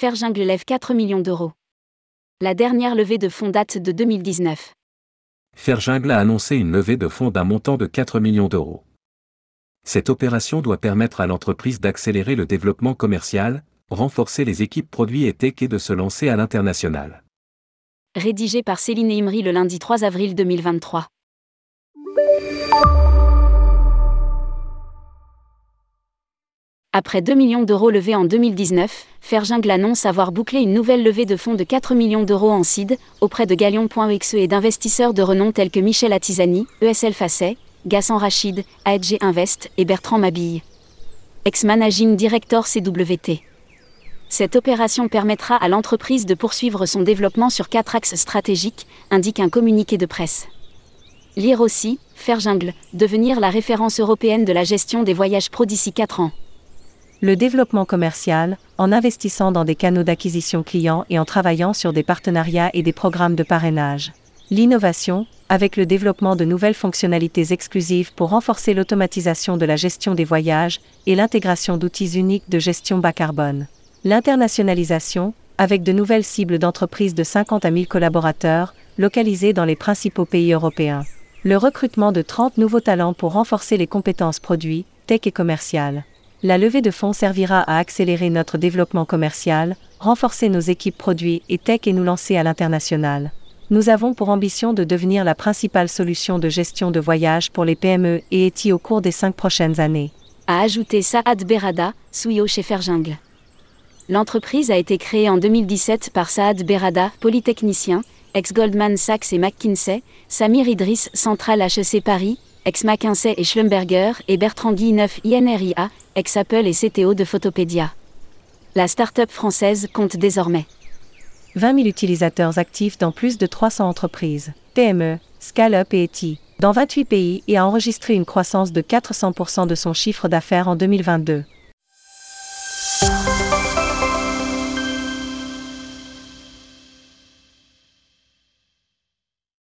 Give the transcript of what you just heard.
Ferjungle lève 4 millions d'euros. La dernière levée de fonds date de 2019. Ferjungle a annoncé une levée de fonds d'un montant de 4 millions d'euros. Cette opération doit permettre à l'entreprise d'accélérer le développement commercial, renforcer les équipes produits et tech et de se lancer à l'international. Rédigé par Céline Imri le lundi 3 avril 2023. Après 2 millions d'euros levés en 2019, Ferjungle annonce avoir bouclé une nouvelle levée de fonds de 4 millions d'euros en CID, auprès de Galion.exe et d'investisseurs de renom tels que Michel Atizani, ESL Facet, Gassan Rachid, AEG Invest et Bertrand Mabille. Ex-managing director CWT. Cette opération permettra à l'entreprise de poursuivre son développement sur quatre axes stratégiques, indique un communiqué de presse. Lire aussi, Ferjungle, devenir la référence européenne de la gestion des voyages pro d'ici 4 ans le développement commercial, en investissant dans des canaux d'acquisition clients et en travaillant sur des partenariats et des programmes de parrainage. L'innovation, avec le développement de nouvelles fonctionnalités exclusives pour renforcer l'automatisation de la gestion des voyages et l'intégration d'outils uniques de gestion bas carbone. L'internationalisation, avec de nouvelles cibles d'entreprises de 50 à 1000 collaborateurs, localisées dans les principaux pays européens. Le recrutement de 30 nouveaux talents pour renforcer les compétences produits, tech et commerciales. La levée de fonds servira à accélérer notre développement commercial, renforcer nos équipes produits et tech et nous lancer à l'international. Nous avons pour ambition de devenir la principale solution de gestion de voyage pour les PME et ETI au cours des cinq prochaines années. A ajouté Saad Berada, CEO chez Ferjungle. L'entreprise a été créée en 2017 par Saad Berada, polytechnicien, ex-Goldman Sachs et McKinsey, Samir Idriss, Central HEC Paris, ex-McKinsey et Schlumberger, et Bertrand Guilleneuf INRIA, ex-Apple et CTO de Photopédia. La start-up française compte désormais 20 000 utilisateurs actifs dans plus de 300 entreprises, PME, Scale-up et ETI, dans 28 pays et a enregistré une croissance de 400% de son chiffre d'affaires en 2022.